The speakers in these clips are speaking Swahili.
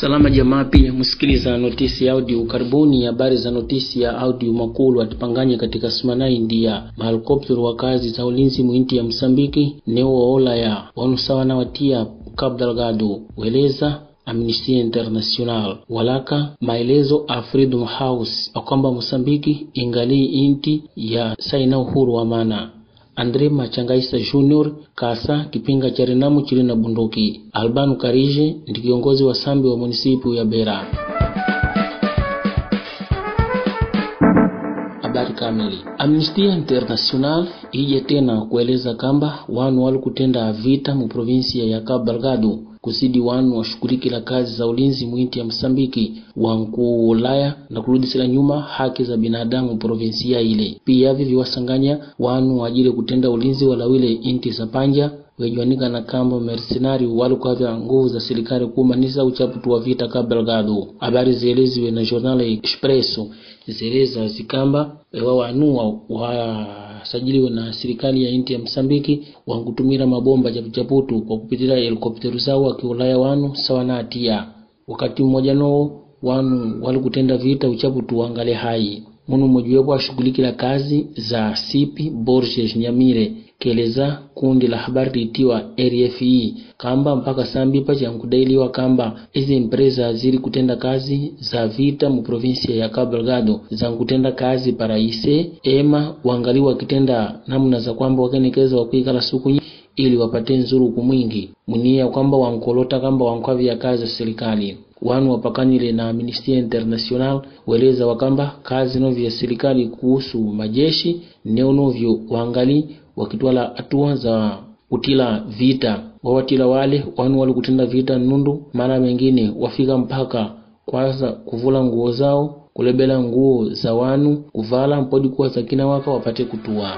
Salama jamaa, pia msikiliza notisi ya audio. Karibuni habari za notisi ya audio makulu atipanganye katika Sumana India. Mahelikoptero wa kazi za ulinzi mwinti ya Msambiki neoola ya wanusawa na watia Cabo Delgado weleza Amnesty International walaka maelezo a Freedom House akwamba Mosambiki ingali inti ya saina uhuru wa mana Andre Machangaisa Junior kasa kipinga cha Renamu na bunduki. Albano Karije ndi kiongozi wa sambi wa munisipu ya Bera. Habari kamili. Amnesty International ije tena kueleza kamba wanu walikutenda vita mu provinsia ya Cabo Delgado kusidi wanu washughulikila kazi za ulinzi mwinti ya Msambiki wa mkuu wa Ulaya na kurudisila nyuma haki za binadamu provinsia ile. Pia vivi wasanganya wanu waajili kutenda ulinzi walawile inti za panja wejuanika na kambo mercenari walikavya nguvu za serikali kumanisa uchaputu wa vita ka belgado Habari zieleziwe na Jornal Expresso zieleza zikamba ewa wanua wasajiliwe na serikali ya inti ya Msambiki wankutumira mabomba chapuchaputu kwa kupitira zao wakiulaya wanu sawa na atia Wakati mmoja nowo wanu walikutenda vita uchaputu wangale hai munu mmojiwepo ashughulikila kazi za sipi Borges Nyamire keleza kundi la habari litiwa RFE kamba mpaka sambipa chankudailiwa kamba. Izi empresa zili kutenda kazi za vita mu provinsia ya Cabo Delgado. Za kutenda kazi para ise ema wangali wakitenda namna za kwamba wakenekeza wakuikala suku ili wapate nzuruku mwingi. Munia kwamba wankolota kamba wankwavya kazi serikali. Wanu wapakanile na ministia International weleza wakamba kazi novyo ya serikali kuhusu majeshi neo novyo wangali wakitwala hatua za kutila vita. Wawatila wale wanu wali kutenda vita nundu mara mengine wafika mpaka kwanza kuvula nguo zao kulebela nguo za wanu kuvala mpodi kuwa za kina waka wapate kutua.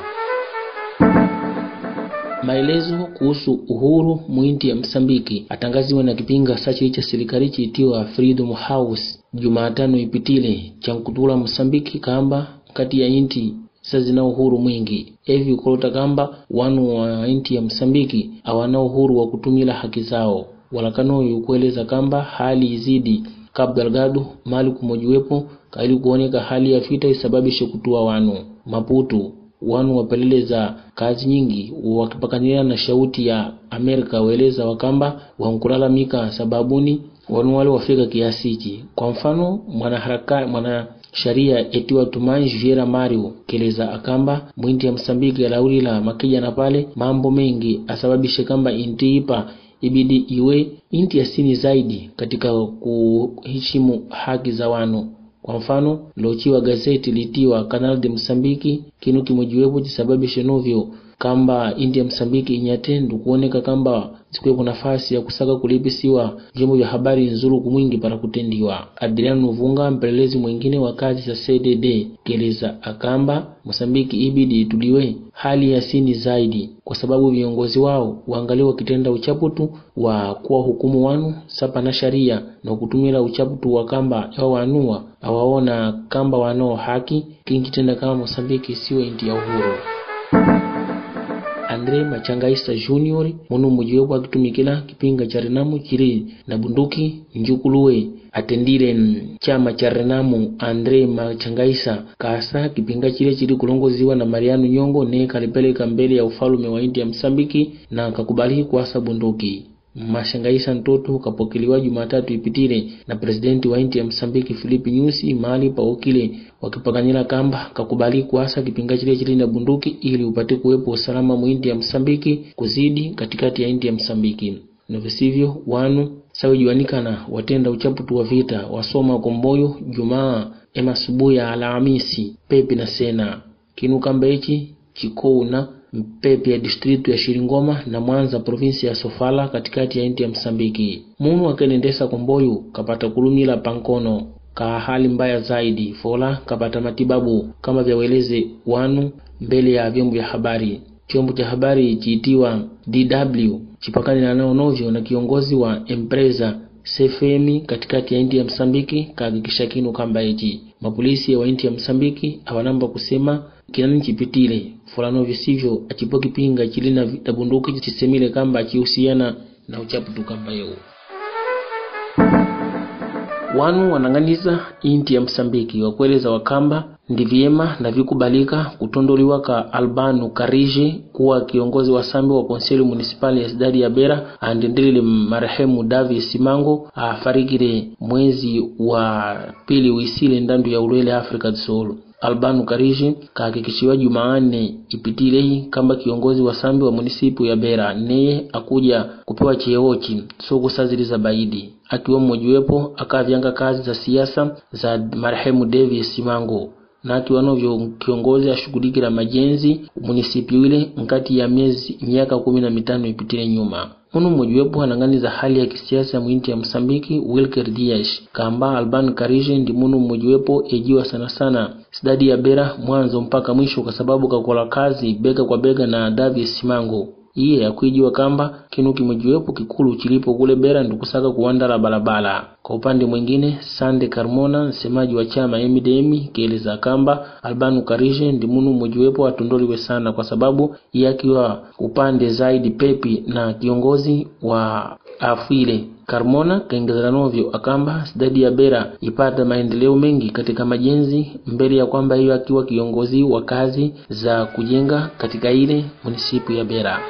Maelezo kuhusu uhuru mwinti ya Msambiki atangaziwe na kipinga sachi cha serikali chiitiwa Freedom House Jumatano ipitile. Chankutula Msambiki kamba kati ya inti sazina uhuru mwingi. Evi ukolota kamba wanu wa inti ya Msambiki awana uhuru wa kutumila haki zao. Walakanoyu kueleza kamba hali izidi. Cabo mali kumojiwepo kaili kuoneka hali ya fita isababishe kutua wanu. Maputu wanu wapeleleza kazi nyingi wakipakanila na shauti ya Amerika waeleza wakamba wankulalamika sababuni. Wanu wale wafika kiasichi. Kwa mfano mwanaharaka mwana sharia etiwa Tumanji Vieira Mario keleza akamba mwinti ya Msambiki alaulila makija na pale mambo mengi asababishe kamba inti ipa ibidi iwe inti ya sini zaidi katika kuheshimu haki za wanu kwa mfano lochiwa gazeti litiwa Canal de Msambiki kinu kimojiwepo chisababishe novyo kamba inti ya Msambiki inyatendu kuoneka kamba zikuwepo nafasi ya kusaka kulipisiwa vyombo vya habari nzuru kumwingi para kutendiwa. Adriano Nuvunga mpelelezi mwingine wa kazi za CDD keleza akamba Mosambiki ibidi ituliwe hali ya sini zaidi kwa sababu viongozi wao waangalie wakitenda uchaputu wa kuwa hukumu wanu sapa na sharia na kutumira uchaputu wa kamba ya wanua awaona kamba wanao haki kinkitenda kama Mosambiki siwe inti ya uhuru. Andre Machangaisa Junior muno mujiwepo akitumikila kipinga cha Renamu chili na bunduki njukuluwe. Atendire chama cha Renamu Andre Machangaisa kasa kipinga chile chili kulongoziwa na Mariano Nyongo ne kalipeleka mbele ya ufalume wa India Msambiki na kakubali kuasa bunduki Mashangaisa Ntoto kapokelewa Jumatatu ipitile na presidenti wa inti ya Msambiki Filipi Nyusi mahali pa ukile wakipakanyila kamba kakubali kuasa kipinga chile chile na bunduki ili upate kuwepo usalama mu inti ya Msambiki kuzidi katikati ya inti ya Msambiki. Novisivyo wanu sawejiwanikana watenda uchaputu wa vita wasoma komboyo Jumaa emasubuhi ya Alhamisi pepi na sena. Kinu kamba ichi chikouna mpepe ya distritu ya Shiringoma na Mwanza provinsi ya Sofala katikati ya nchi ya Msambiki. Munu akenendesa komboyu kapata kulumila pankono ka hali mbaya zaidi fola kapata matibabu kama vyaweleze wanu mbele ya vyombo vya habari. Chombo cha habari chiitiwa DW chipakani na nao novyo na kiongozi wa empresa CFM katikati ya inti ya Msambiki kahakikisha kinu kamba hichi mapolisi wa inti ya Msambiki awanamba kusema kinani chipitile fulano visivyo achipo kipinga chili na tabunduki chisemile kamba chihusiana na uchaputu kamba yo wanu wanang'aniza inti ya msambiki wakueleza wakamba ndi vyema na vikubalika kutondoliwa ka albano karije kuwa kiongozi wa sambi wa konseli munisipali ya sidadi ya bera andendelele marehemu davi simango afarikire mwezi wa pili wisile ndandu ya ulwele afrika dzisolo albano Karishi kahakikishiwa jumaane ipitilehi kamba kiongozi wa sambi wa munisipu ya bera. Neye akuja kupewa cheochi so kusaziliza baidi. Akiwa mmojiwepo akavyanga kazi za siasa za marehemu davis simango na akiwa novyo kiongozi ashughulikira majenzi munisipi ile nkati ya miezi miaka kumi na mitano ipitile nyuma munu mmojiwepo anang'aniza hali ya kisiasa mwinti ya msambiki wilker dias kamba alban karije ndi munu mmojiwepo ejiwa sana sana. Sidadi ya bera mwanzo mpaka mwisho kwa sababu kakola kazi bega kwa bega na davis simango iye akwijiwa kamba kinu kimojiwepo kikulu chilipo kule bera ndikusaka kuwandala balabala. Kwa upande mwingine sande carmona msemaji wa chama mdm kieleza kamba albano karije ndi munu mmojiwepo atondoliwe sana kwa sababu iye akiwa upande zaidi pepi na kiongozi wa afile Carmona kaongezera novyo akamba sidadi ya Bera ipata maendeleo mengi katika majenzi mbele ya kwamba hiyo akiwa kiongozi wa kazi za kujenga katika ile munisipu ya Bera.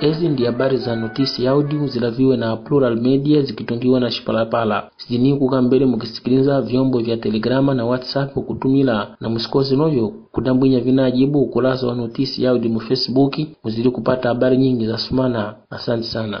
Hizi ndi habari za notisi ya audio zilaviwe na Plural Media zikitungiwa na Shipalapala. Sijini kuka mbele mukisikiliza vyombo vya Telegrama na WhatsApp kutumila na musikosi novyo kudambwinya vinajibu ukurasa wa notisi ya audio mu Facebook muzili kupata habari nyingi za sumana. Asante sana.